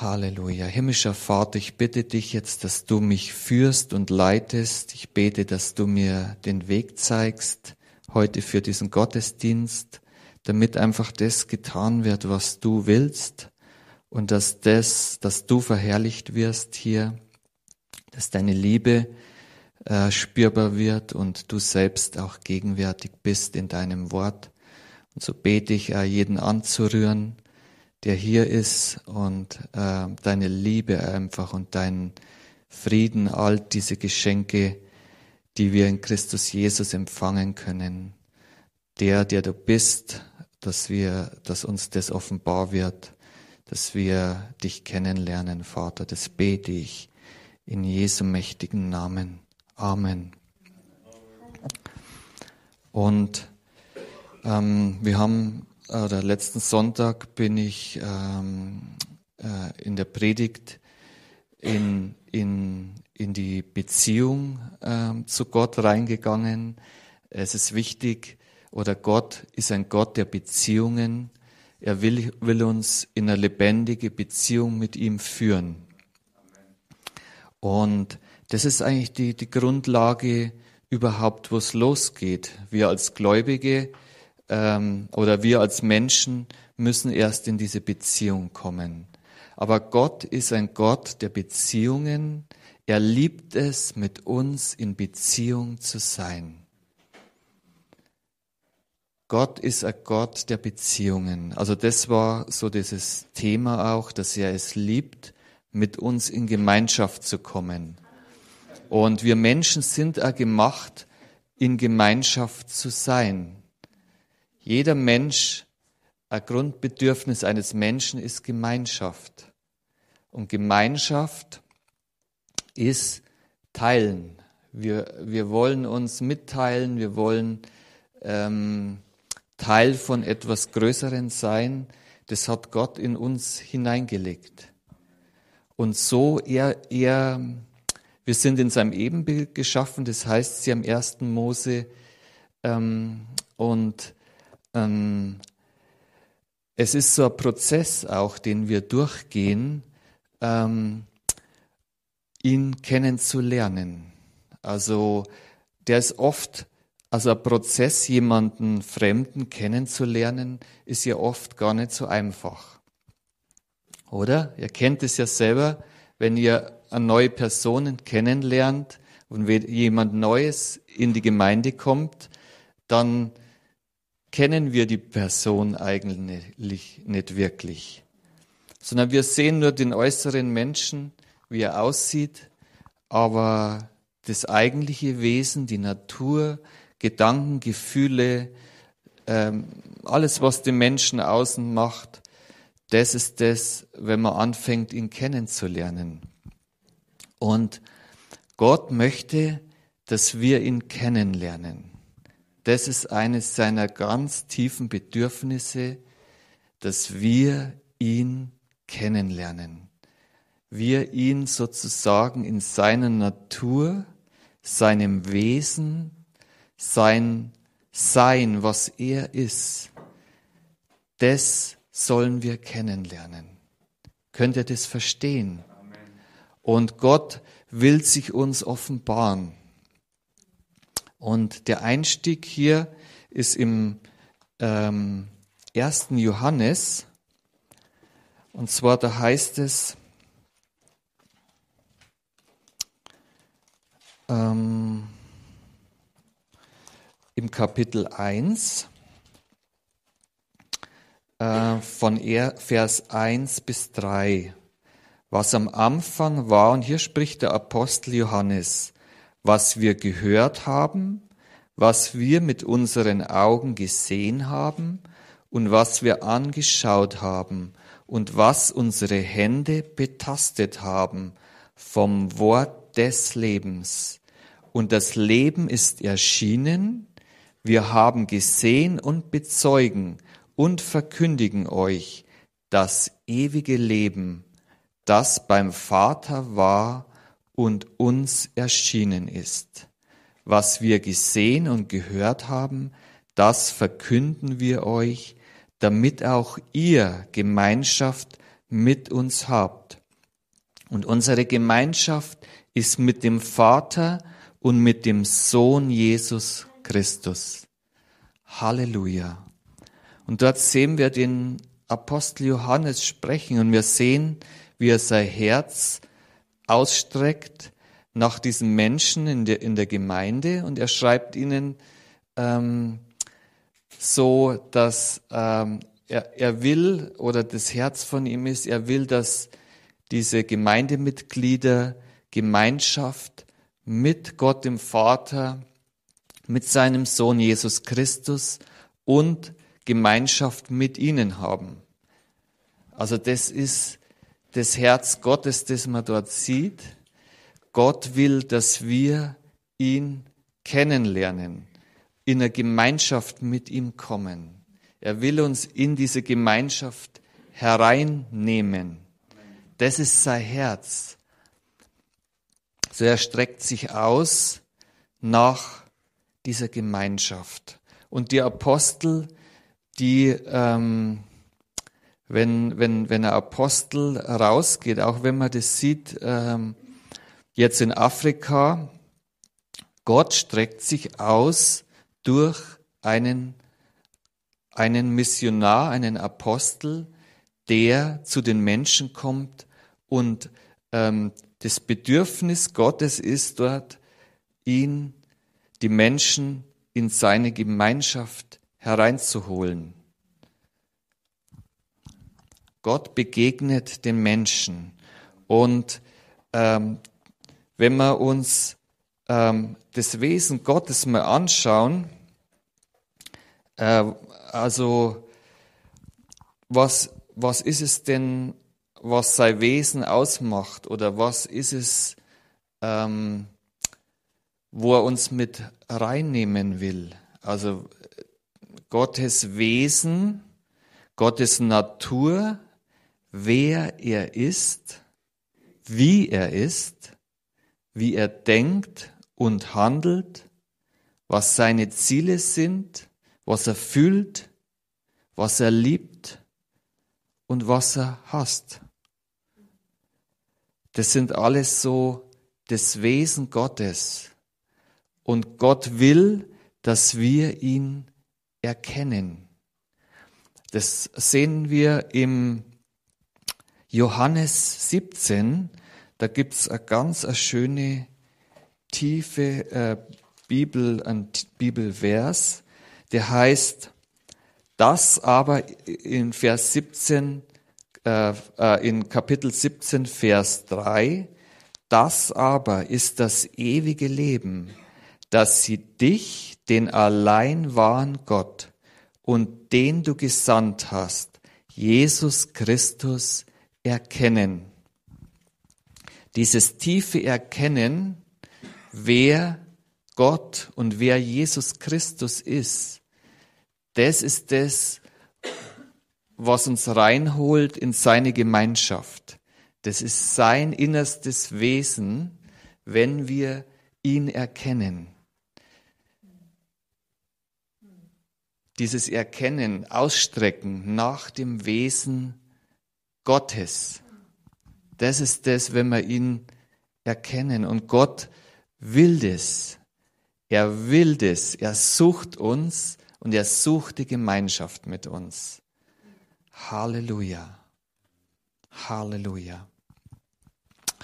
Halleluja. Himmlischer Vater, ich bitte dich jetzt, dass du mich führst und leitest. Ich bete, dass du mir den Weg zeigst heute für diesen Gottesdienst, damit einfach das getan wird, was du willst und dass das, dass du verherrlicht wirst hier, dass deine Liebe äh, spürbar wird und du selbst auch gegenwärtig bist in deinem Wort. Und so bete ich, äh, jeden anzurühren, der hier ist und äh, deine Liebe einfach und deinen Frieden, all diese Geschenke, die wir in Christus Jesus empfangen können. Der, der du bist, dass wir, dass uns das offenbar wird, dass wir dich kennenlernen, Vater. Das bete ich in Jesu mächtigen Namen. Amen. Und ähm, wir haben oder letzten Sonntag bin ich ähm, äh, in der Predigt in, in, in die Beziehung ähm, zu Gott reingegangen. Es ist wichtig, oder Gott ist ein Gott der Beziehungen. Er will, will uns in eine lebendige Beziehung mit ihm führen. Und das ist eigentlich die, die Grundlage überhaupt, wo es losgeht. Wir als Gläubige ähm, oder wir als Menschen müssen erst in diese Beziehung kommen. Aber Gott ist ein Gott der Beziehungen. Er liebt es, mit uns in Beziehung zu sein. Gott ist ein Gott der Beziehungen. Also das war so dieses Thema auch, dass er es liebt, mit uns in Gemeinschaft zu kommen. Und wir Menschen sind auch gemacht, in Gemeinschaft zu sein. Jeder Mensch, ein Grundbedürfnis eines Menschen ist Gemeinschaft. Und Gemeinschaft ist Teilen. Wir, wir wollen uns mitteilen, wir wollen ähm, Teil von etwas Größeren sein. Das hat Gott in uns hineingelegt. Und so er, er, wir sind in seinem Ebenbild geschaffen, das heißt sie am ersten Mose, ähm, und ähm, es ist so ein Prozess auch, den wir durchgehen, ähm, ihn kennenzulernen. Also der ist oft, also ein Prozess, jemanden Fremden kennenzulernen, ist ja oft gar nicht so einfach. Oder? Ihr kennt es ja selber, wenn ihr eine neue Person kennenlernt und jemand Neues in die Gemeinde kommt, dann kennen wir die Person eigentlich nicht wirklich, sondern wir sehen nur den äußeren Menschen, wie er aussieht, aber das eigentliche Wesen, die Natur, Gedanken, Gefühle, ähm, alles, was den Menschen außen macht, das ist das, wenn man anfängt, ihn kennenzulernen. Und Gott möchte, dass wir ihn kennenlernen. Das ist eines seiner ganz tiefen Bedürfnisse, dass wir ihn kennenlernen. Wir ihn sozusagen in seiner Natur, seinem Wesen, sein Sein, was er ist, das sollen wir kennenlernen. Könnt ihr das verstehen? Und Gott will sich uns offenbaren. Und der Einstieg hier ist im ähm, 1. Johannes. Und zwar da heißt es, ähm, im Kapitel 1 äh, von Vers 1 bis 3, was am Anfang war, und hier spricht der Apostel Johannes, was wir gehört haben, was wir mit unseren Augen gesehen haben und was wir angeschaut haben und was unsere Hände betastet haben vom Wort des Lebens. Und das Leben ist erschienen, wir haben gesehen und bezeugen und verkündigen euch das ewige Leben, das beim Vater war und uns erschienen ist. Was wir gesehen und gehört haben, das verkünden wir euch, damit auch ihr Gemeinschaft mit uns habt. Und unsere Gemeinschaft ist mit dem Vater und mit dem Sohn Jesus Christus. Halleluja. Und dort sehen wir den Apostel Johannes sprechen und wir sehen, wie er sein Herz ausstreckt nach diesen Menschen in der, in der Gemeinde und er schreibt ihnen ähm, so, dass ähm, er, er will oder das Herz von ihm ist, er will, dass diese Gemeindemitglieder Gemeinschaft mit Gott dem Vater, mit seinem Sohn Jesus Christus und Gemeinschaft mit ihnen haben. Also das ist das Herz Gottes, das man dort sieht. Gott will, dass wir ihn kennenlernen, in eine Gemeinschaft mit ihm kommen. Er will uns in diese Gemeinschaft hereinnehmen. Das ist sein Herz. So er streckt sich aus nach dieser Gemeinschaft. Und die Apostel, die, ähm, wenn, wenn, wenn ein Apostel rausgeht, auch wenn man das sieht, ähm, jetzt in Afrika, Gott streckt sich aus durch einen einen Missionar, einen Apostel, der zu den Menschen kommt und ähm, das Bedürfnis Gottes ist dort, ihn, die Menschen in seine Gemeinschaft hereinzuholen. Gott begegnet den Menschen. Und ähm, wenn wir uns ähm, das Wesen Gottes mal anschauen, äh, also, was, was ist es denn, was sein Wesen ausmacht? Oder was ist es, ähm, wo er uns mit reinnehmen will? Also, Gottes Wesen, Gottes Natur, wer er ist, wie er ist, wie er denkt und handelt, was seine Ziele sind, was er fühlt, was er liebt und was er hasst. Das sind alles so das Wesen Gottes. Und Gott will, dass wir ihn erkennen. Das sehen wir im Johannes 17. Da gibt es eine ganz eine schöne, tiefe äh, Bibel, ein Bibelvers der heißt, das aber in Vers 17, äh, äh, in Kapitel 17, Vers 3, das aber ist das ewige Leben, dass sie dich, den allein wahren Gott und den du gesandt hast, Jesus Christus, erkennen. Dieses tiefe Erkennen, wer Gott und wer Jesus Christus ist, das ist das, was uns reinholt in seine Gemeinschaft. Das ist sein innerstes Wesen, wenn wir ihn erkennen. Dieses Erkennen, Ausstrecken nach dem Wesen Gottes. Das ist das, wenn wir ihn erkennen. Und Gott will das. Er will das. Er sucht uns und er sucht die Gemeinschaft mit uns. Halleluja. Halleluja.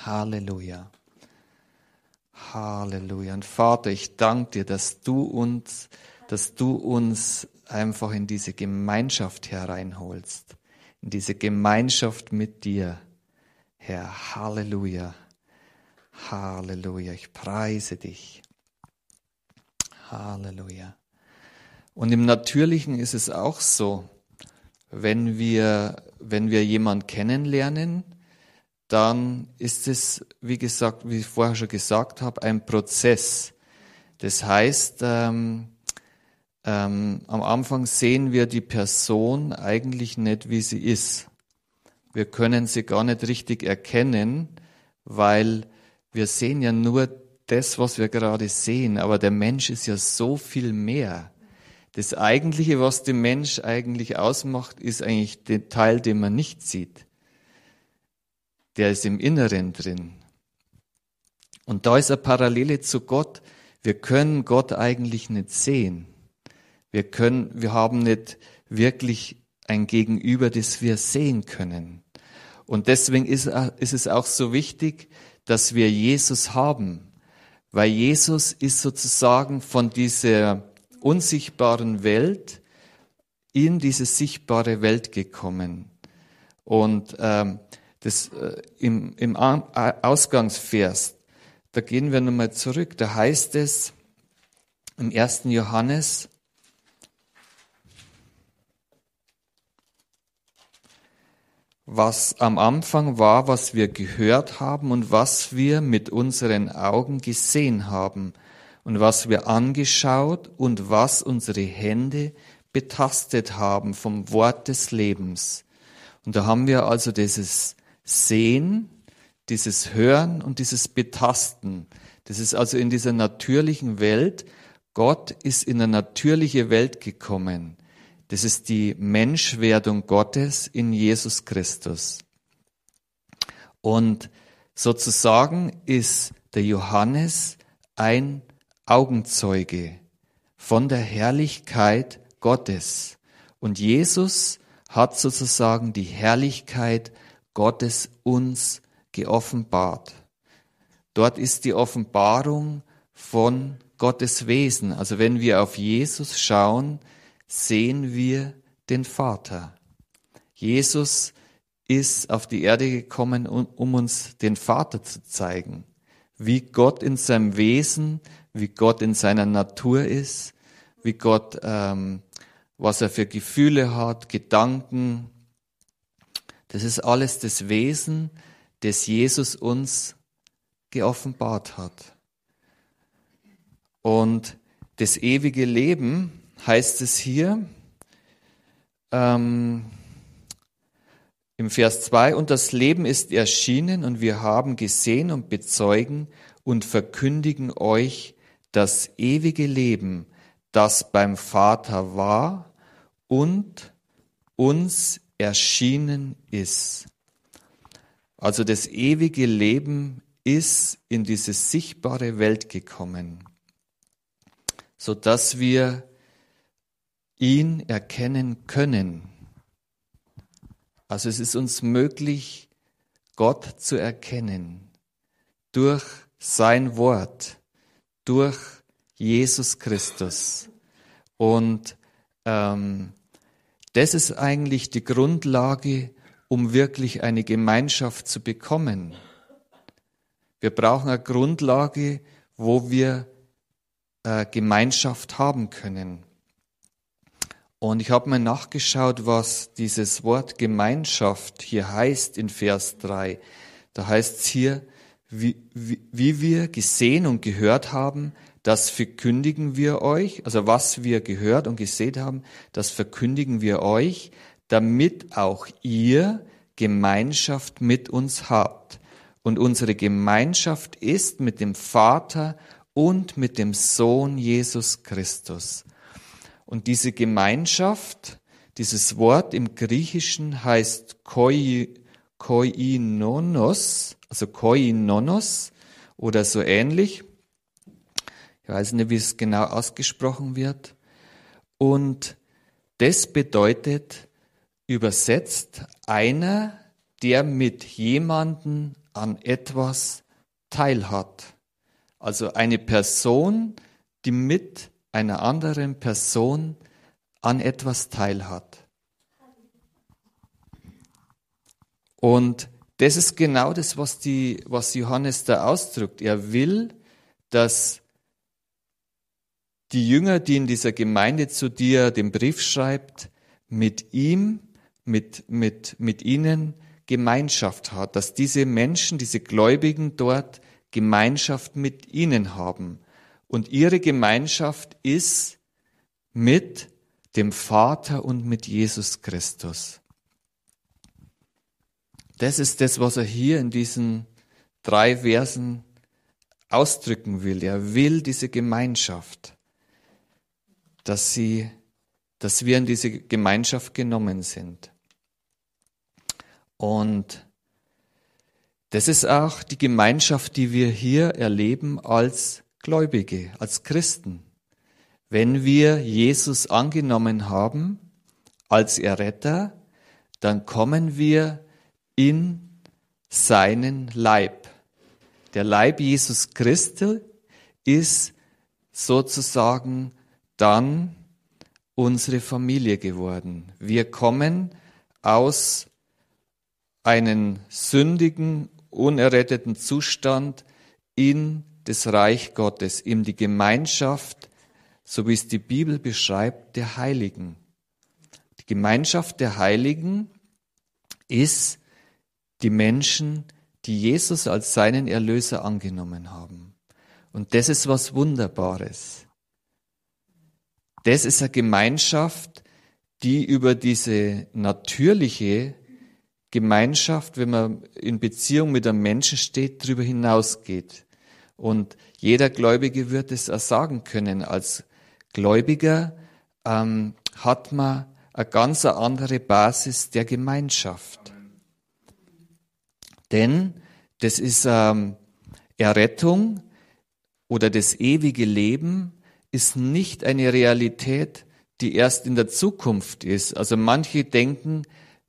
Halleluja. Halleluja. Und Vater, ich danke dir, dass du uns, dass du uns einfach in diese Gemeinschaft hereinholst. In diese Gemeinschaft mit dir. Herr, Halleluja. Halleluja. Ich preise dich. Halleluja. Und im Natürlichen ist es auch so, wenn wir, wenn wir jemanden kennenlernen, dann ist es, wie gesagt, wie ich vorher schon gesagt habe, ein Prozess. Das heißt, ähm, ähm, am Anfang sehen wir die Person eigentlich nicht, wie sie ist. Wir können sie gar nicht richtig erkennen, weil wir sehen ja nur das, was wir gerade sehen, aber der Mensch ist ja so viel mehr. Das Eigentliche, was den Mensch eigentlich ausmacht, ist eigentlich der Teil, den man nicht sieht. der ist im Inneren drin. Und da ist eine Parallele zu Gott. Wir können Gott eigentlich nicht sehen. Wir können, wir haben nicht wirklich ein Gegenüber, das wir sehen können. Und deswegen ist, ist es auch so wichtig, dass wir Jesus haben, weil Jesus ist sozusagen von dieser unsichtbaren Welt in diese sichtbare Welt gekommen. Und ähm, das äh, im, im Ausgangsvers, da gehen wir nochmal zurück, da heißt es im ersten Johannes, was am Anfang war, was wir gehört haben und was wir mit unseren Augen gesehen haben und was wir angeschaut und was unsere Hände betastet haben vom Wort des Lebens. Und da haben wir also dieses Sehen, dieses Hören und dieses Betasten. Das ist also in dieser natürlichen Welt. Gott ist in eine natürliche Welt gekommen. Das ist die Menschwerdung Gottes in Jesus Christus. Und sozusagen ist der Johannes ein Augenzeuge von der Herrlichkeit Gottes. Und Jesus hat sozusagen die Herrlichkeit Gottes uns geoffenbart. Dort ist die Offenbarung von Gottes Wesen. Also wenn wir auf Jesus schauen, sehen wir den Vater. Jesus ist auf die Erde gekommen, um uns den Vater zu zeigen, wie Gott in seinem Wesen, wie Gott in seiner Natur ist, wie Gott, ähm, was er für Gefühle hat, Gedanken. Das ist alles das Wesen, das Jesus uns geoffenbart hat. Und das ewige Leben, heißt es hier ähm, im Vers 2, und das Leben ist erschienen und wir haben gesehen und bezeugen und verkündigen euch das ewige Leben, das beim Vater war und uns erschienen ist. Also das ewige Leben ist in diese sichtbare Welt gekommen, so dass wir ihn erkennen können. Also es ist uns möglich, Gott zu erkennen durch sein Wort, durch Jesus Christus. Und ähm, das ist eigentlich die Grundlage, um wirklich eine Gemeinschaft zu bekommen. Wir brauchen eine Grundlage, wo wir äh, Gemeinschaft haben können. Und ich habe mal nachgeschaut, was dieses Wort Gemeinschaft hier heißt in Vers 3. Da heißt es hier, wie, wie, wie wir gesehen und gehört haben, das verkündigen wir euch, also was wir gehört und gesehen haben, das verkündigen wir euch, damit auch ihr Gemeinschaft mit uns habt. Und unsere Gemeinschaft ist mit dem Vater und mit dem Sohn Jesus Christus. Und diese Gemeinschaft, dieses Wort im Griechischen heißt koi, koinonos, also koinonos oder so ähnlich. Ich weiß nicht, wie es genau ausgesprochen wird. Und das bedeutet übersetzt einer, der mit jemanden an etwas teilhat. Also eine Person, die mit einer anderen Person an etwas teilhat. Und das ist genau das, was, die, was Johannes da ausdrückt. Er will, dass die Jünger, die in dieser Gemeinde zu dir den Brief schreibt, mit ihm, mit, mit, mit ihnen Gemeinschaft hat, dass diese Menschen, diese Gläubigen dort Gemeinschaft mit ihnen haben. Und ihre Gemeinschaft ist mit dem Vater und mit Jesus Christus. Das ist das, was er hier in diesen drei Versen ausdrücken will. Er will diese Gemeinschaft, dass sie, dass wir in diese Gemeinschaft genommen sind. Und Das ist auch die Gemeinschaft, die wir hier erleben als Gläubige, als Christen. Wenn wir Jesus angenommen haben als Erretter, dann kommen wir in seinen Leib. Der Leib Jesus Christi ist sozusagen dann unsere Familie geworden. Wir kommen aus einem sündigen, unerretteten Zustand in das Reich Gottes, in die Gemeinschaft, so wie es die Bibel beschreibt, der Heiligen. Die Gemeinschaft der Heiligen ist die Menschen, die Jesus als seinen Erlöser angenommen haben. Und das ist was Wunderbares. Das ist eine Gemeinschaft, die über diese natürliche Gemeinschaft, wenn man in Beziehung mit einem Menschen steht, darüber hinausgeht. Und jeder Gläubige wird es auch sagen können. Als Gläubiger ähm, hat man eine ganz andere Basis der Gemeinschaft. Denn das ist ähm, Errettung oder das ewige Leben ist nicht eine Realität, die erst in der Zukunft ist. Also manche denken,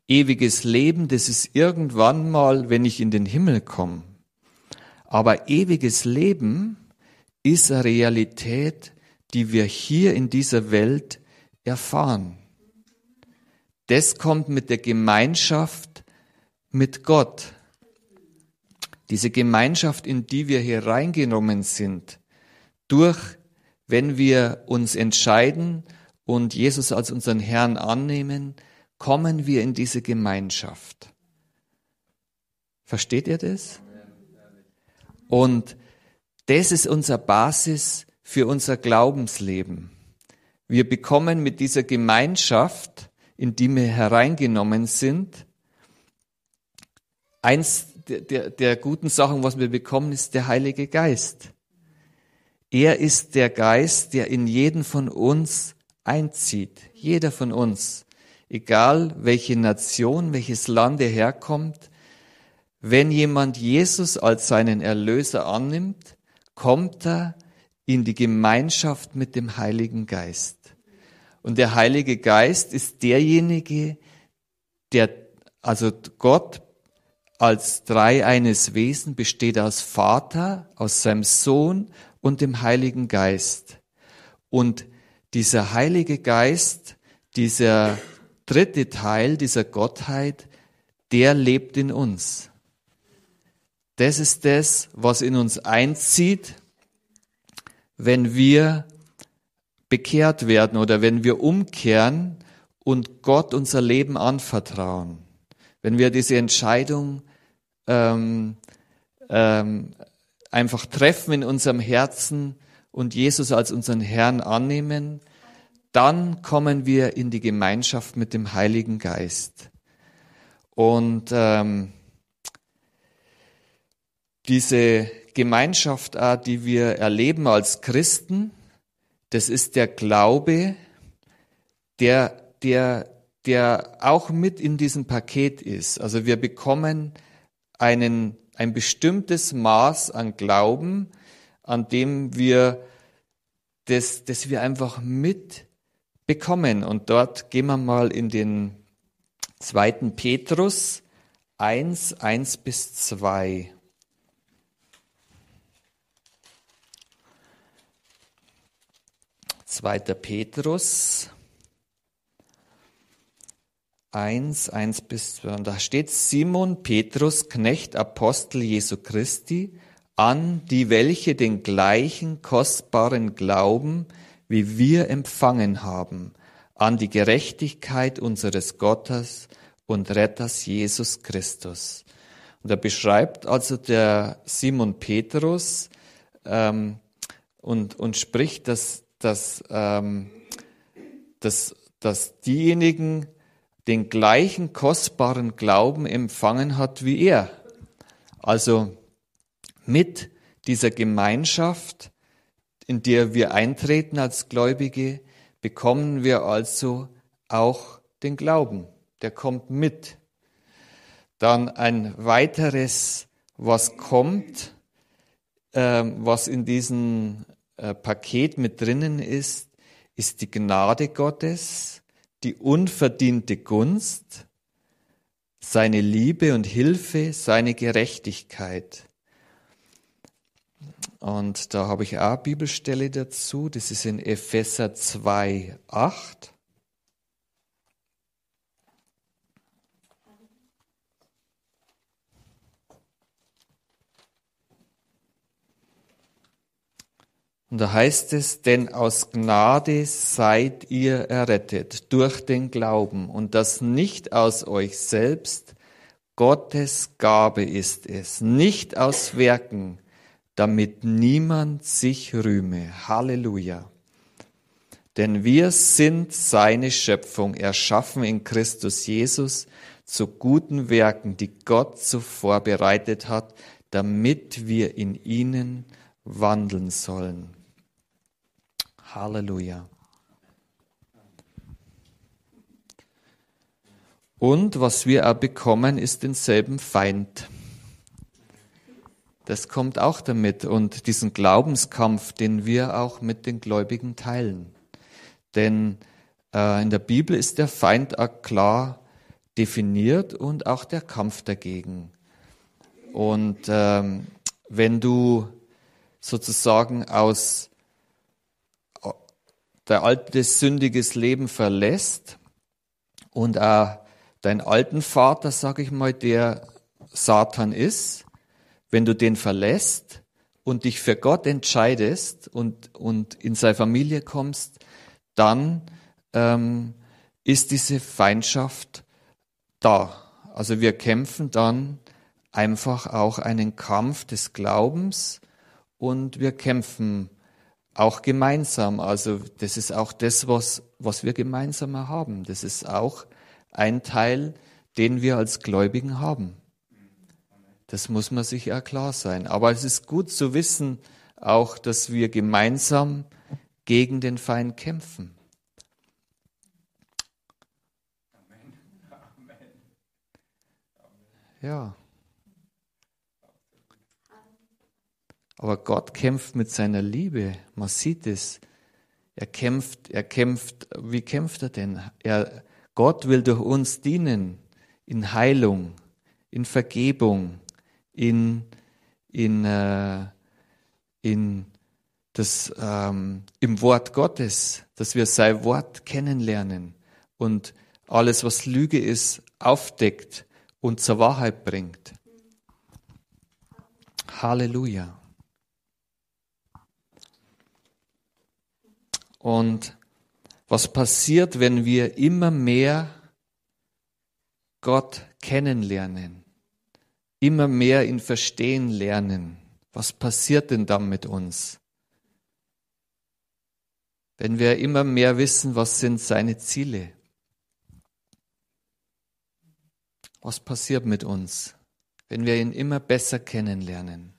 ewiges Leben, das ist irgendwann mal, wenn ich in den Himmel komme. Aber ewiges Leben ist eine Realität, die wir hier in dieser Welt erfahren. Das kommt mit der Gemeinschaft mit Gott. Diese Gemeinschaft, in die wir hier reingenommen sind, durch, wenn wir uns entscheiden und Jesus als unseren Herrn annehmen, kommen wir in diese Gemeinschaft. Versteht ihr das? Und das ist unsere Basis für unser Glaubensleben. Wir bekommen mit dieser Gemeinschaft, in die wir hereingenommen sind, eins der, der, der guten Sachen, was wir bekommen, ist der Heilige Geist. Er ist der Geist, der in jeden von uns einzieht. Jeder von uns. Egal welche Nation, welches Land er herkommt. Wenn jemand Jesus als seinen Erlöser annimmt, kommt er in die Gemeinschaft mit dem Heiligen Geist. Und der Heilige Geist ist derjenige, der, also Gott als dreieines Wesen besteht aus Vater, aus seinem Sohn und dem Heiligen Geist. Und dieser Heilige Geist, dieser dritte Teil dieser Gottheit, der lebt in uns. Das ist das, was in uns einzieht, wenn wir bekehrt werden oder wenn wir umkehren und Gott unser Leben anvertrauen. Wenn wir diese Entscheidung ähm, ähm, einfach treffen in unserem Herzen und Jesus als unseren Herrn annehmen, dann kommen wir in die Gemeinschaft mit dem Heiligen Geist. Und ähm, diese Gemeinschaft, die wir erleben als Christen, das ist der Glaube, der, der, der auch mit in diesem Paket ist. Also wir bekommen einen, ein bestimmtes Maß an Glauben, an dem wir das, das wir einfach mitbekommen. Und dort gehen wir mal in den zweiten Petrus 1, 1 bis 2. Zweiter Petrus 1, 1 bis 2. Und da steht Simon Petrus, Knecht, Apostel Jesu Christi, an die welche den gleichen kostbaren Glauben wie wir empfangen haben, an die Gerechtigkeit unseres Gottes und Retters Jesus Christus. Und er beschreibt also der Simon Petrus ähm, und, und spricht, dass, dass, ähm, dass, dass diejenigen, den gleichen kostbaren Glauben empfangen hat wie er. Also mit dieser Gemeinschaft, in der wir eintreten als Gläubige, bekommen wir also auch den Glauben. Der kommt mit. Dann ein weiteres was kommt, äh, was in diesem äh, Paket mit drinnen ist, ist die Gnade Gottes, die unverdiente Gunst, seine Liebe und Hilfe, seine Gerechtigkeit. Und da habe ich auch Bibelstelle dazu, das ist in Epheser 2, 8. Und da heißt es, denn aus Gnade seid ihr errettet durch den Glauben und das nicht aus euch selbst, Gottes Gabe ist es, nicht aus Werken, damit niemand sich rühme. Halleluja. Denn wir sind seine Schöpfung, erschaffen in Christus Jesus zu guten Werken, die Gott zuvor bereitet hat, damit wir in ihnen wandeln sollen. Halleluja. Und was wir auch bekommen, ist denselben Feind. Das kommt auch damit und diesen Glaubenskampf, den wir auch mit den Gläubigen teilen. Denn äh, in der Bibel ist der Feind auch klar definiert und auch der Kampf dagegen. Und ähm, wenn du sozusagen aus dein altes sündiges Leben verlässt und auch deinen alten Vater, sag ich mal, der Satan ist, wenn du den verlässt und dich für Gott entscheidest und, und in seine Familie kommst, dann ähm, ist diese Feindschaft da. Also wir kämpfen dann einfach auch einen Kampf des Glaubens und wir kämpfen auch gemeinsam. Also das ist auch das, was, was wir gemeinsam haben. Das ist auch ein Teil, den wir als Gläubigen haben. Das muss man sich ja klar sein. Aber es ist gut zu wissen, auch, dass wir gemeinsam gegen den Feind kämpfen. Ja. Aber Gott kämpft mit seiner Liebe. Man sieht es. Er kämpft, er kämpft, wie kämpft er denn? Er, Gott will durch uns dienen in Heilung, in Vergebung, in, in, äh, in das, ähm, im Wort Gottes, dass wir sein Wort kennenlernen und alles, was Lüge ist, aufdeckt und zur Wahrheit bringt. Halleluja. Und was passiert, wenn wir immer mehr Gott kennenlernen, immer mehr ihn verstehen lernen? Was passiert denn dann mit uns? Wenn wir immer mehr wissen, was sind seine Ziele? Was passiert mit uns, wenn wir ihn immer besser kennenlernen?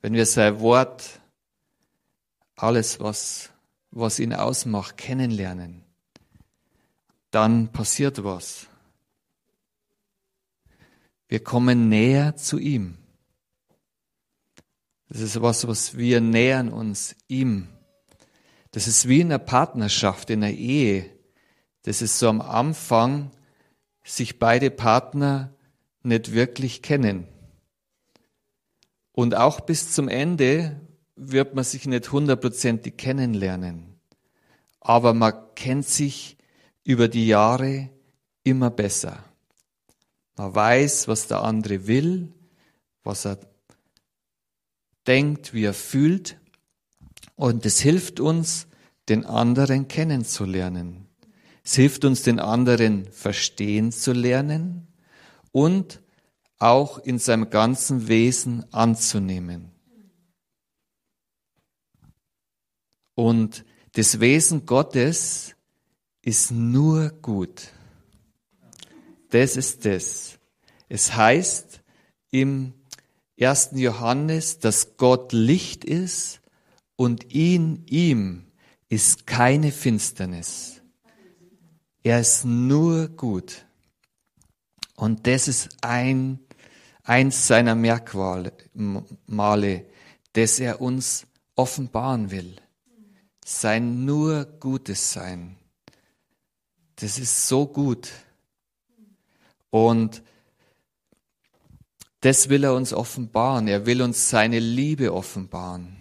Wenn wir sein Wort, alles, was was ihn ausmacht, kennenlernen, dann passiert was. Wir kommen näher zu ihm. Das ist was, was wir nähern uns ihm. Das ist wie in einer Partnerschaft, in einer Ehe. Das ist so am Anfang, sich beide Partner nicht wirklich kennen. Und auch bis zum Ende wird man sich nicht hundertprozentig kennenlernen, aber man kennt sich über die Jahre immer besser. Man weiß, was der andere will, was er denkt, wie er fühlt und es hilft uns, den anderen kennenzulernen. Es hilft uns, den anderen verstehen zu lernen und auch in seinem ganzen Wesen anzunehmen. Und das Wesen Gottes ist nur gut. Das ist das. Es heißt im 1. Johannes, dass Gott Licht ist und in ihm ist keine Finsternis. Er ist nur gut. Und das ist ein, eins seiner Merkmale, das er uns offenbaren will. Sein nur Gutes sein. Das ist so gut. Und das will er uns offenbaren. Er will uns seine Liebe offenbaren.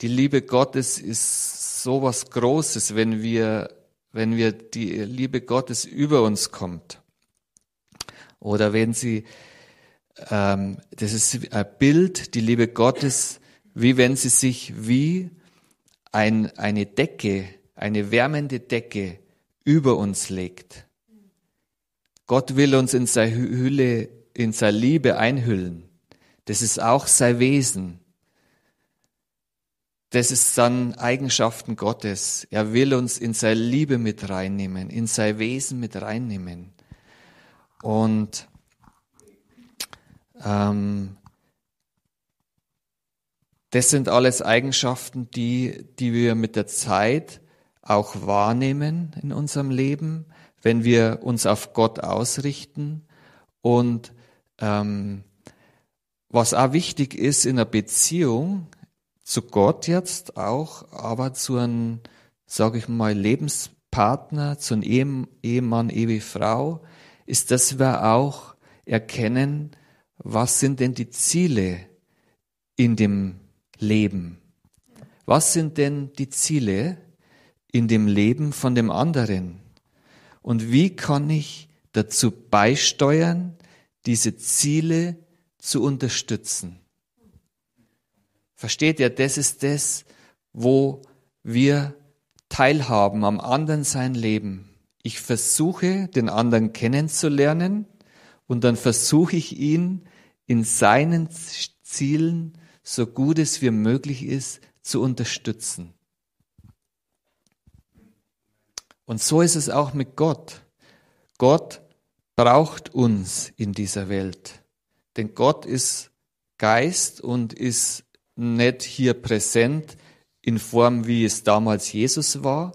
Die Liebe Gottes ist so was Großes, wenn wir, wenn wir die Liebe Gottes über uns kommt. Oder wenn sie, ähm, das ist ein Bild, die Liebe Gottes, wie wenn sie sich wie ein, eine Decke, eine wärmende Decke über uns legt. Gott will uns in seine Hülle, in seine Liebe einhüllen. Das ist auch sein Wesen. Das ist dann Eigenschaften Gottes. Er will uns in seine Liebe mit reinnehmen, in sein Wesen mit reinnehmen. Und ähm, das sind alles Eigenschaften, die, die wir mit der Zeit auch wahrnehmen in unserem Leben, wenn wir uns auf Gott ausrichten. Und ähm, was auch wichtig ist in einer Beziehung zu Gott jetzt auch, aber zu einem, sage ich mal, Lebenspartner, zu einem Ehemann, Ehefrau, ist, dass wir auch erkennen, was sind denn die Ziele in dem Leben? Was sind denn die Ziele in dem Leben von dem anderen? Und wie kann ich dazu beisteuern, diese Ziele zu unterstützen? Versteht ihr, das ist das, wo wir teilhaben am anderen sein Leben. Ich versuche, den anderen kennenzulernen und dann versuche ich ihn in seinen Zielen, so gut es wie möglich ist, zu unterstützen. Und so ist es auch mit Gott. Gott braucht uns in dieser Welt. Denn Gott ist Geist und ist nicht hier präsent in Form, wie es damals Jesus war,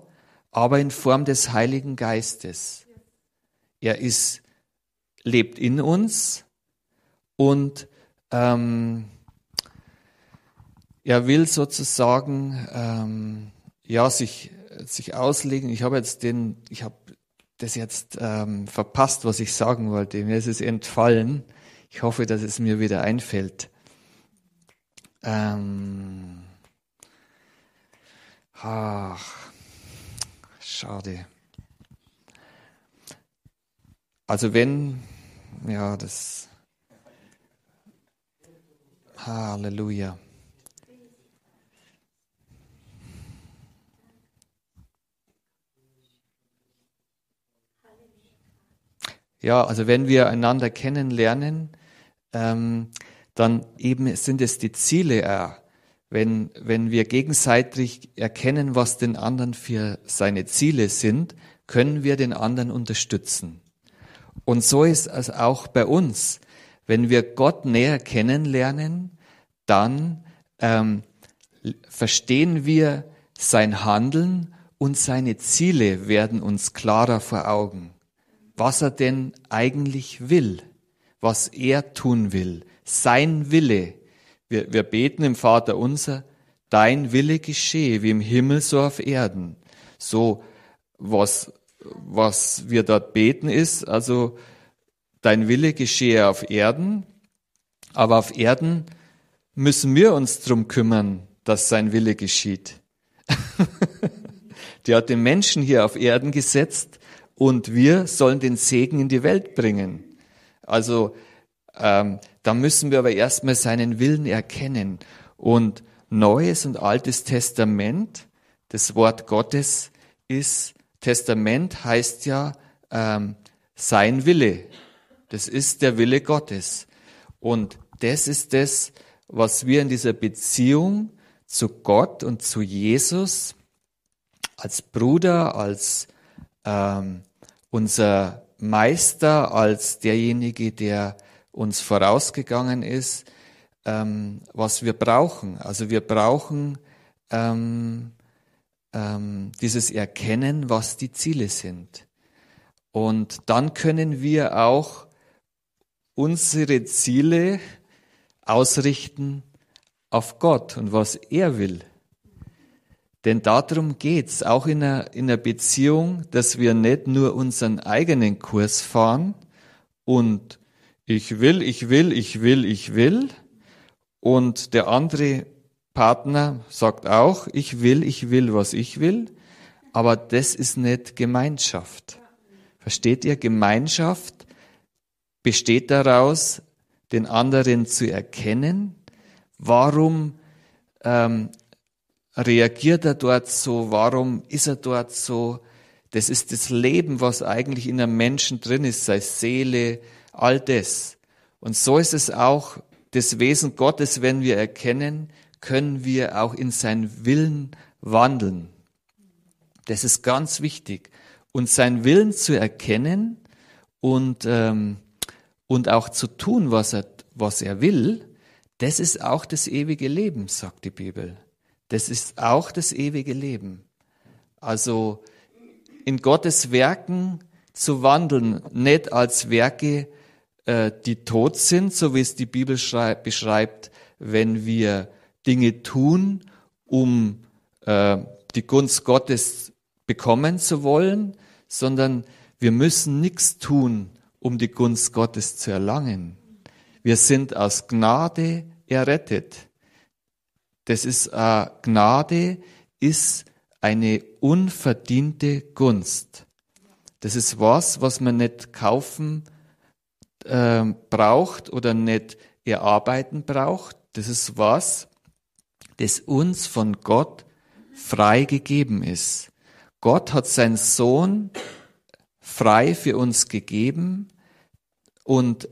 aber in Form des Heiligen Geistes. Er ist, lebt in uns und ähm, er will sozusagen ähm, ja sich sich auslegen. Ich habe jetzt den, ich habe das jetzt ähm, verpasst, was ich sagen wollte. Mir ist es entfallen. Ich hoffe, dass es mir wieder einfällt. Ähm, ach, schade. Also wenn, ja, das, Halleluja. Ja, also wenn wir einander kennenlernen, ähm, dann eben sind es die Ziele, äh, wenn, wenn wir gegenseitig erkennen, was den anderen für seine Ziele sind, können wir den anderen unterstützen. Und so ist es auch bei uns. Wenn wir Gott näher kennenlernen, dann ähm, verstehen wir sein Handeln und seine Ziele werden uns klarer vor Augen. Was er denn eigentlich will, was er tun will, sein Wille. Wir, wir beten im Vater unser, dein Wille geschehe, wie im Himmel, so auf Erden. So, was, was wir dort beten ist, also dein Wille geschehe auf Erden, aber auf Erden müssen wir uns drum kümmern, dass sein Wille geschieht. Der hat den Menschen hier auf Erden gesetzt und wir sollen den Segen in die Welt bringen. Also ähm, da müssen wir aber erstmal seinen Willen erkennen. Und Neues und Altes Testament, das Wort Gottes ist, Testament heißt ja ähm, sein Wille. Das ist der Wille Gottes. Und das ist das, was wir in dieser Beziehung zu Gott und zu Jesus als Bruder, als ähm, unser Meister, als derjenige, der uns vorausgegangen ist, ähm, was wir brauchen. Also wir brauchen ähm, ähm, dieses Erkennen, was die Ziele sind. Und dann können wir auch unsere Ziele ausrichten auf Gott und was er will. Denn darum geht's auch in einer, in einer Beziehung, dass wir nicht nur unseren eigenen Kurs fahren und ich will, ich will, ich will, ich will und der andere Partner sagt auch, ich will, ich will, was ich will, aber das ist nicht Gemeinschaft. Versteht ihr? Gemeinschaft besteht daraus, den anderen zu erkennen. Warum ähm, reagiert er dort so? Warum ist er dort so? Das ist das Leben, was eigentlich in einem Menschen drin ist, sei Seele, all das. Und so ist es auch das Wesen Gottes, wenn wir erkennen, können wir auch in seinen Willen wandeln. Das ist ganz wichtig. Und seinen Willen zu erkennen und, ähm, und auch zu tun, was er, was er will, das ist auch das ewige Leben, sagt die Bibel. Das ist auch das ewige Leben. Also in Gottes Werken zu wandeln, nicht als Werke, äh, die tot sind, so wie es die Bibel beschreibt, wenn wir Dinge tun, um äh, die Gunst Gottes bekommen zu wollen, sondern wir müssen nichts tun, um die Gunst Gottes zu erlangen. Wir sind aus Gnade errettet. Das ist äh, Gnade ist eine unverdiente Gunst. Das ist was, was man nicht kaufen äh, braucht oder nicht erarbeiten braucht. Das ist was, das uns von Gott frei gegeben ist. Gott hat seinen Sohn frei für uns gegeben und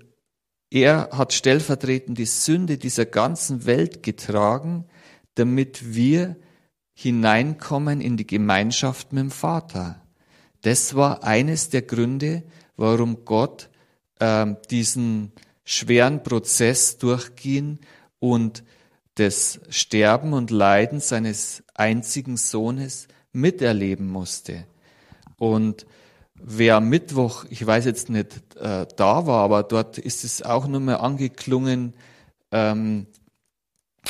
er hat stellvertretend die Sünde dieser ganzen Welt getragen, damit wir hineinkommen in die Gemeinschaft mit dem Vater. Das war eines der Gründe, warum Gott äh, diesen schweren Prozess durchging und das Sterben und Leiden seines einzigen Sohnes miterleben musste. Und wer am Mittwoch, ich weiß jetzt nicht, äh, da war, aber dort ist es auch nur mehr angeklungen, ähm,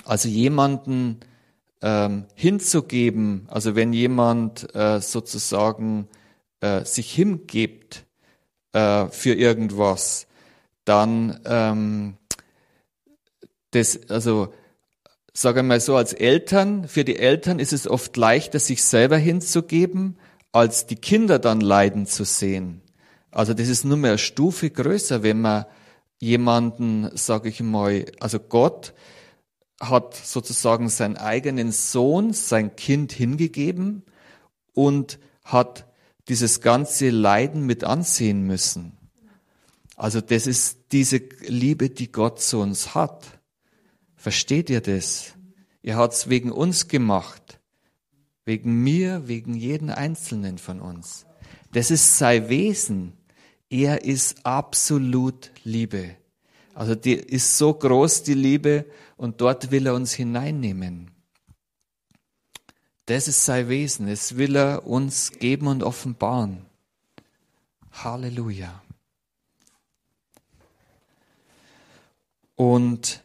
also jemanden ähm, hinzugeben, also wenn jemand äh, sozusagen äh, sich hingibt äh, für irgendwas, dann ähm, das, also sage ich mal so, als Eltern, für die Eltern ist es oft leichter, sich selber hinzugeben, als die Kinder dann leiden zu sehen. Also das ist nur mehr eine Stufe größer, wenn man jemanden, sage ich mal, also Gott hat sozusagen seinen eigenen Sohn, sein Kind hingegeben und hat dieses ganze Leiden mit ansehen müssen. Also das ist diese Liebe, die Gott zu uns hat. Versteht ihr das? Er hat's wegen uns gemacht. Wegen mir, wegen jeden Einzelnen von uns. Das ist sein Wesen. Er ist absolut Liebe. Also die ist so groß, die Liebe, und dort will er uns hineinnehmen. Das ist sein Wesen. Es will er uns geben und offenbaren. Halleluja. Und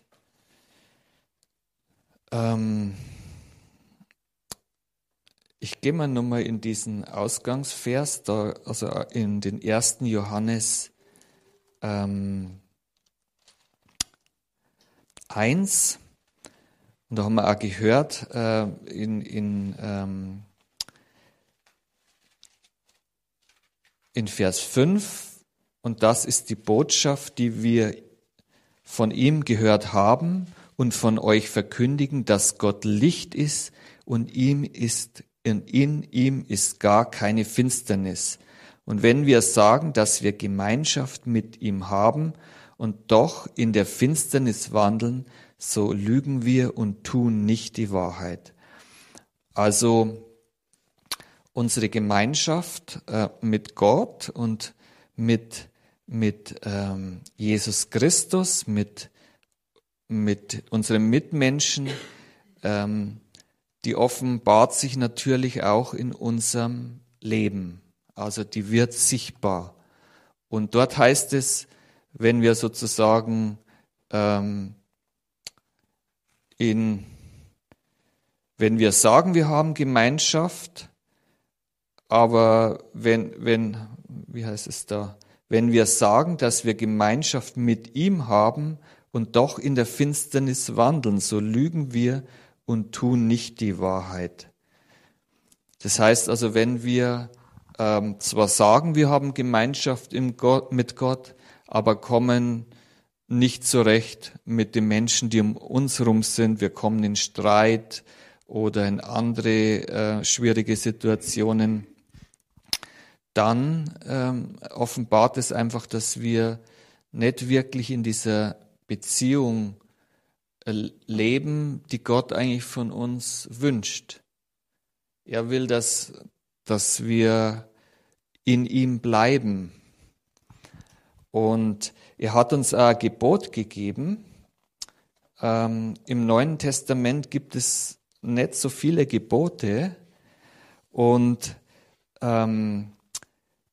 ähm, ich gehe mal nochmal in diesen Ausgangsvers, da, also in den ersten Johannes ähm, 1. Und da haben wir auch gehört äh, in, in, ähm, in Vers 5, und das ist die Botschaft, die wir von ihm gehört haben und von euch verkündigen, dass Gott Licht ist und ihm ist, in, in ihm ist gar keine Finsternis. Und wenn wir sagen, dass wir Gemeinschaft mit ihm haben und doch in der Finsternis wandeln, so lügen wir und tun nicht die Wahrheit. Also unsere Gemeinschaft äh, mit Gott und mit, mit ähm, Jesus Christus, mit mit unseren Mitmenschen, ähm, die offenbart sich natürlich auch in unserem Leben. Also die wird sichtbar. Und dort heißt es, wenn wir sozusagen ähm, in, wenn wir sagen, wir haben Gemeinschaft, aber wenn, wenn, wie heißt es da, wenn wir sagen, dass wir Gemeinschaft mit ihm haben und doch in der Finsternis wandeln, so lügen wir und tun nicht die Wahrheit. Das heißt also, wenn wir ähm, zwar sagen, wir haben Gemeinschaft Gott, mit Gott, aber kommen nicht zurecht mit den Menschen, die um uns herum sind. Wir kommen in Streit oder in andere äh, schwierige Situationen. Dann ähm, offenbart es einfach, dass wir nicht wirklich in dieser Beziehung äh, leben, die Gott eigentlich von uns wünscht. Er will, dass, dass wir in ihm bleiben. Und er hat uns ein Gebot gegeben. Ähm, Im Neuen Testament gibt es nicht so viele Gebote und ähm,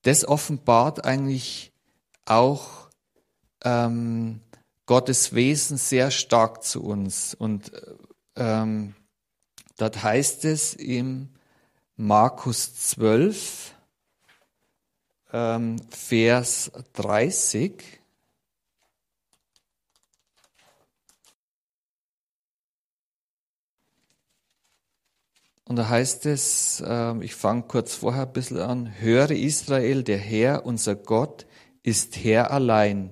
das offenbart eigentlich auch ähm, Gottes Wesen sehr stark zu uns. Und ähm, dort heißt es im Markus 12, ähm, Vers 30. Und da heißt es, äh, ich fange kurz vorher ein bisschen an, höre Israel, der Herr, unser Gott, ist Herr allein.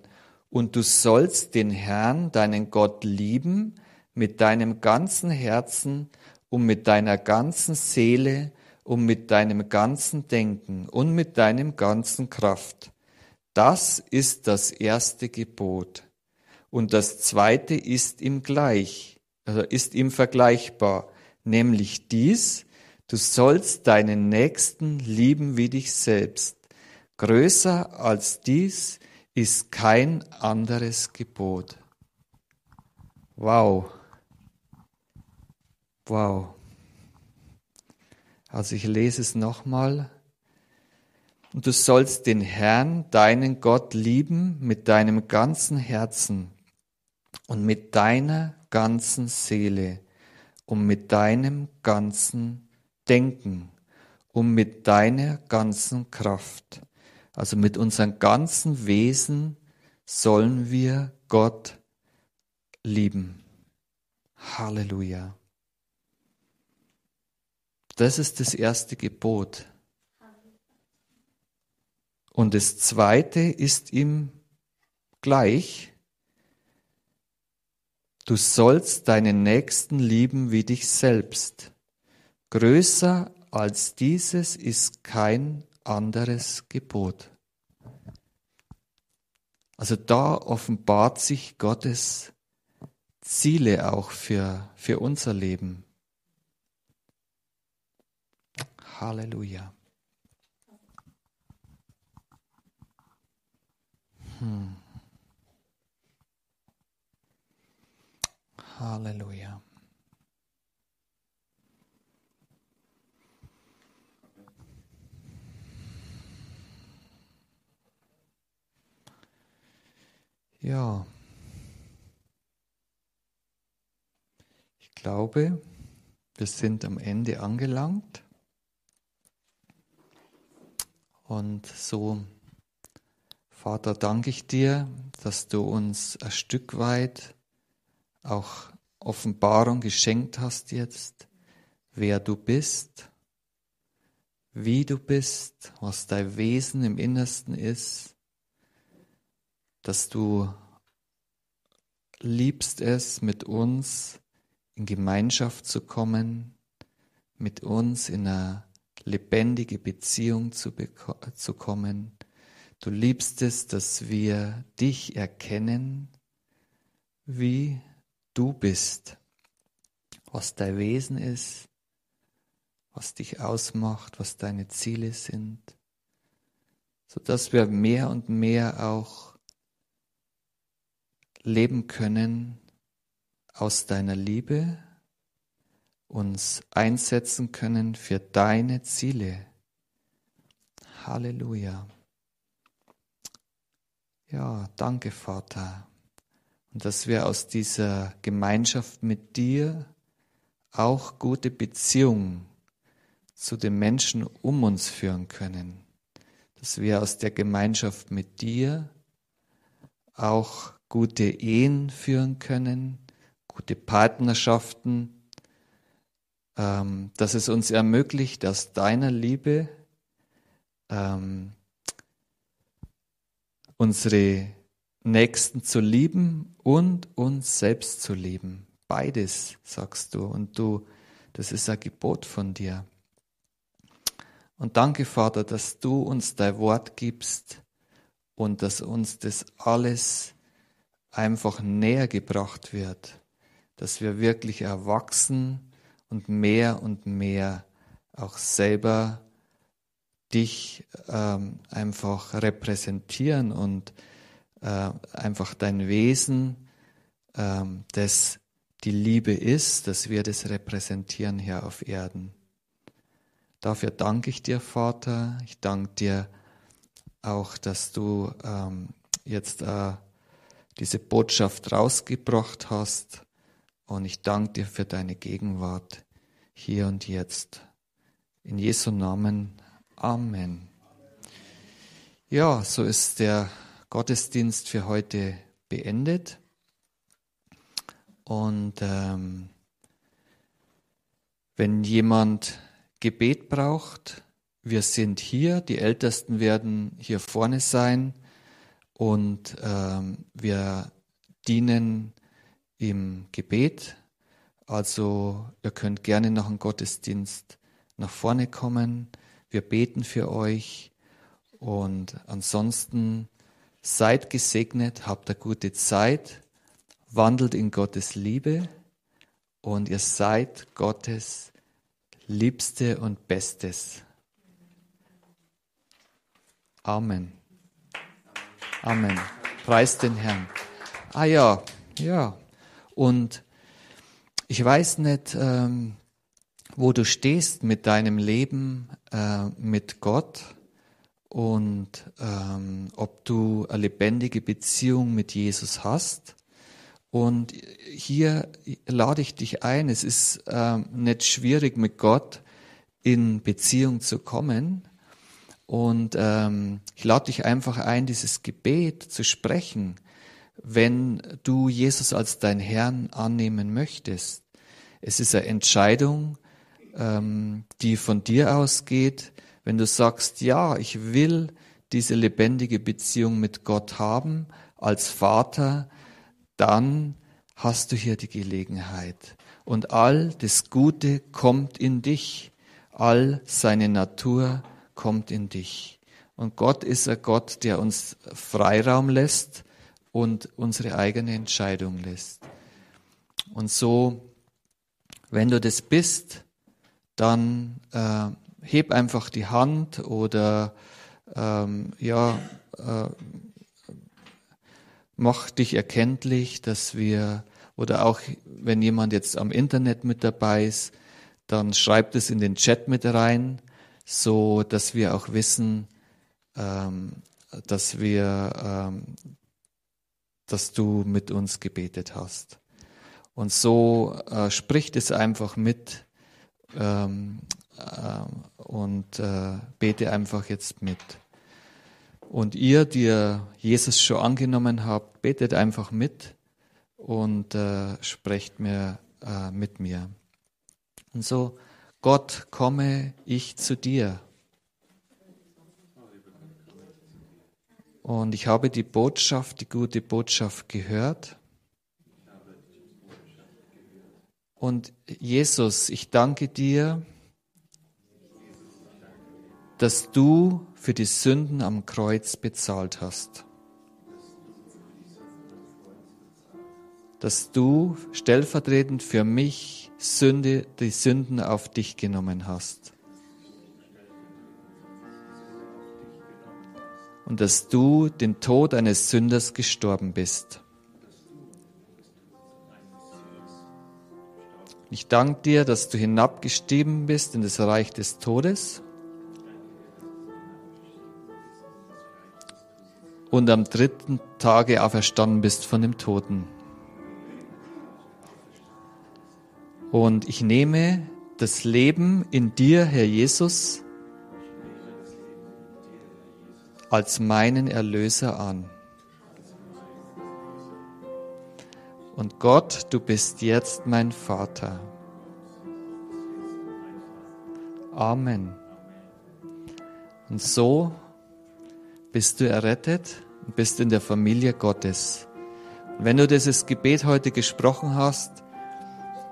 Und du sollst den Herrn, deinen Gott, lieben mit deinem ganzen Herzen und mit deiner ganzen Seele und mit deinem ganzen Denken und mit deinem ganzen Kraft. Das ist das erste Gebot. Und das zweite ist ihm gleich, also ist ihm vergleichbar nämlich dies, du sollst deinen Nächsten lieben wie dich selbst. Größer als dies ist kein anderes Gebot. Wow. Wow. Also ich lese es nochmal. Und du sollst den Herrn, deinen Gott, lieben mit deinem ganzen Herzen und mit deiner ganzen Seele um mit deinem ganzen Denken, um mit deiner ganzen Kraft, also mit unserem ganzen Wesen sollen wir Gott lieben. Halleluja. Das ist das erste Gebot. Und das zweite ist ihm gleich, Du sollst deinen Nächsten lieben wie dich selbst. Größer als dieses ist kein anderes Gebot. Also da offenbart sich Gottes Ziele auch für, für unser Leben. Halleluja. Hm. Halleluja. Ja. Ich glaube, wir sind am Ende angelangt. Und so, Vater, danke ich dir, dass du uns ein Stück weit auch Offenbarung geschenkt hast jetzt, wer du bist, wie du bist, was dein Wesen im Innersten ist, dass du liebst es, mit uns in Gemeinschaft zu kommen, mit uns in eine lebendige Beziehung zu, zu kommen. Du liebst es, dass wir dich erkennen, wie du bist, was dein Wesen ist, was dich ausmacht, was deine Ziele sind, so dass wir mehr und mehr auch leben können aus deiner Liebe, uns einsetzen können für deine Ziele. Halleluja. Ja, danke, Vater. Und dass wir aus dieser Gemeinschaft mit dir auch gute Beziehungen zu den Menschen um uns führen können. Dass wir aus der Gemeinschaft mit dir auch gute Ehen führen können, gute Partnerschaften, ähm, dass es uns ermöglicht, aus deiner Liebe ähm, unsere Nächsten zu lieben und uns selbst zu lieben. Beides, sagst du. Und du, das ist ein Gebot von dir. Und danke, Vater, dass du uns dein Wort gibst und dass uns das alles einfach näher gebracht wird, dass wir wirklich erwachsen und mehr und mehr auch selber dich ähm, einfach repräsentieren und äh, einfach dein Wesen, ähm, das die Liebe ist, dass wir das repräsentieren hier auf Erden. Dafür danke ich dir, Vater. Ich danke dir auch, dass du ähm, jetzt äh, diese Botschaft rausgebracht hast. Und ich danke dir für deine Gegenwart hier und jetzt. In Jesu Namen. Amen. Ja, so ist der Gottesdienst für heute beendet. Und ähm, wenn jemand Gebet braucht, wir sind hier, die Ältesten werden hier vorne sein und ähm, wir dienen im Gebet. Also ihr könnt gerne nach dem Gottesdienst nach vorne kommen. Wir beten für euch und ansonsten seid gesegnet, habt eine gute Zeit, wandelt in Gottes Liebe und ihr seid Gottes Liebste und Bestes. Amen. Amen. Preis den Herrn. Ah ja, ja. Und ich weiß nicht, ähm, wo du stehst mit deinem Leben äh, mit Gott und ähm, ob du eine lebendige Beziehung mit Jesus hast. Und hier lade ich dich ein, es ist äh, nicht schwierig mit Gott in Beziehung zu kommen. Und ähm, ich lade dich einfach ein, dieses Gebet zu sprechen, wenn du Jesus als dein Herrn annehmen möchtest. Es ist eine Entscheidung, ähm, die von dir ausgeht, wenn du sagst, ja, ich will diese lebendige Beziehung mit Gott haben als Vater, dann hast du hier die Gelegenheit. Und all das Gute kommt in dich. All seine Natur kommt in dich. Und Gott ist ein Gott, der uns Freiraum lässt und unsere eigene Entscheidung lässt. Und so, wenn du das bist, dann äh, heb einfach die Hand oder ähm, ja, äh, mach dich erkenntlich, dass wir, oder auch wenn jemand jetzt am Internet mit dabei ist, dann schreibt es in den Chat mit rein, so dass wir auch wissen, ähm, dass wir, ähm, dass du mit uns gebetet hast. Und so äh, spricht es einfach mit ähm, äh, und äh, bete einfach jetzt mit. Und ihr, die ihr Jesus schon angenommen habt, betet einfach mit und äh, sprecht mir äh, mit mir. Und so, Gott, komme ich zu dir. Und ich habe die Botschaft, die gute Botschaft gehört. Und Jesus, ich danke dir, dass du für die Sünden am Kreuz bezahlt hast. Dass du stellvertretend für mich Sünde, die Sünden auf dich genommen hast. Und dass du den Tod eines Sünders gestorben bist. Ich danke dir, dass du hinabgestiegen bist in das Reich des Todes und am dritten Tage auferstanden bist von dem Toten. Und ich nehme das Leben in dir, Herr Jesus, als meinen Erlöser an. Und Gott, du bist jetzt mein Vater. Amen. Und so bist du errettet und bist in der Familie Gottes. Und wenn du dieses Gebet heute gesprochen hast,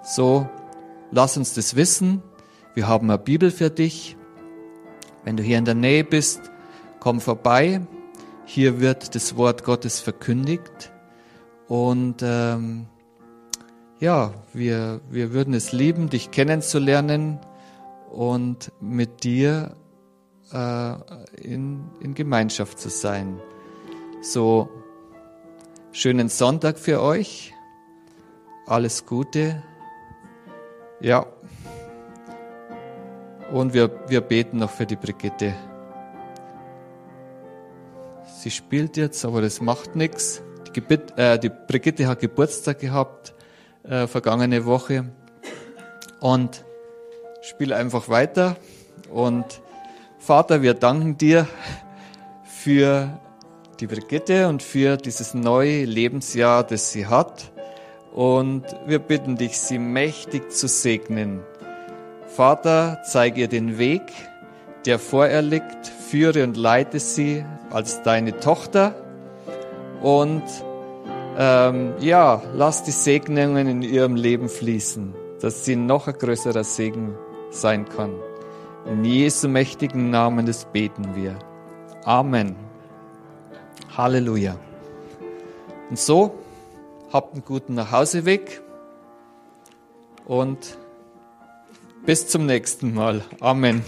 so lass uns das wissen. Wir haben eine Bibel für dich. Wenn du hier in der Nähe bist, komm vorbei. Hier wird das Wort Gottes verkündigt. Und ähm, ja, wir, wir würden es lieben, dich kennenzulernen und mit dir äh, in, in Gemeinschaft zu sein. So, schönen Sonntag für euch. Alles Gute. Ja. Und wir, wir beten noch für die Brigitte. Sie spielt jetzt, aber das macht nichts. Die, äh, die Brigitte hat Geburtstag gehabt äh, vergangene Woche und spiele einfach weiter. Und Vater, wir danken dir für die Brigitte und für dieses neue Lebensjahr, das sie hat. Und wir bitten dich, sie mächtig zu segnen. Vater, zeige ihr den Weg, der vor ihr liegt, führe und leite sie als deine Tochter und ähm, ja, lass die Segnungen in ihrem Leben fließen, dass sie noch ein größerer Segen sein kann. In Jesu mächtigen Namen das beten wir. Amen. Halleluja. Und so, habt einen guten Nachhauseweg und bis zum nächsten Mal. Amen.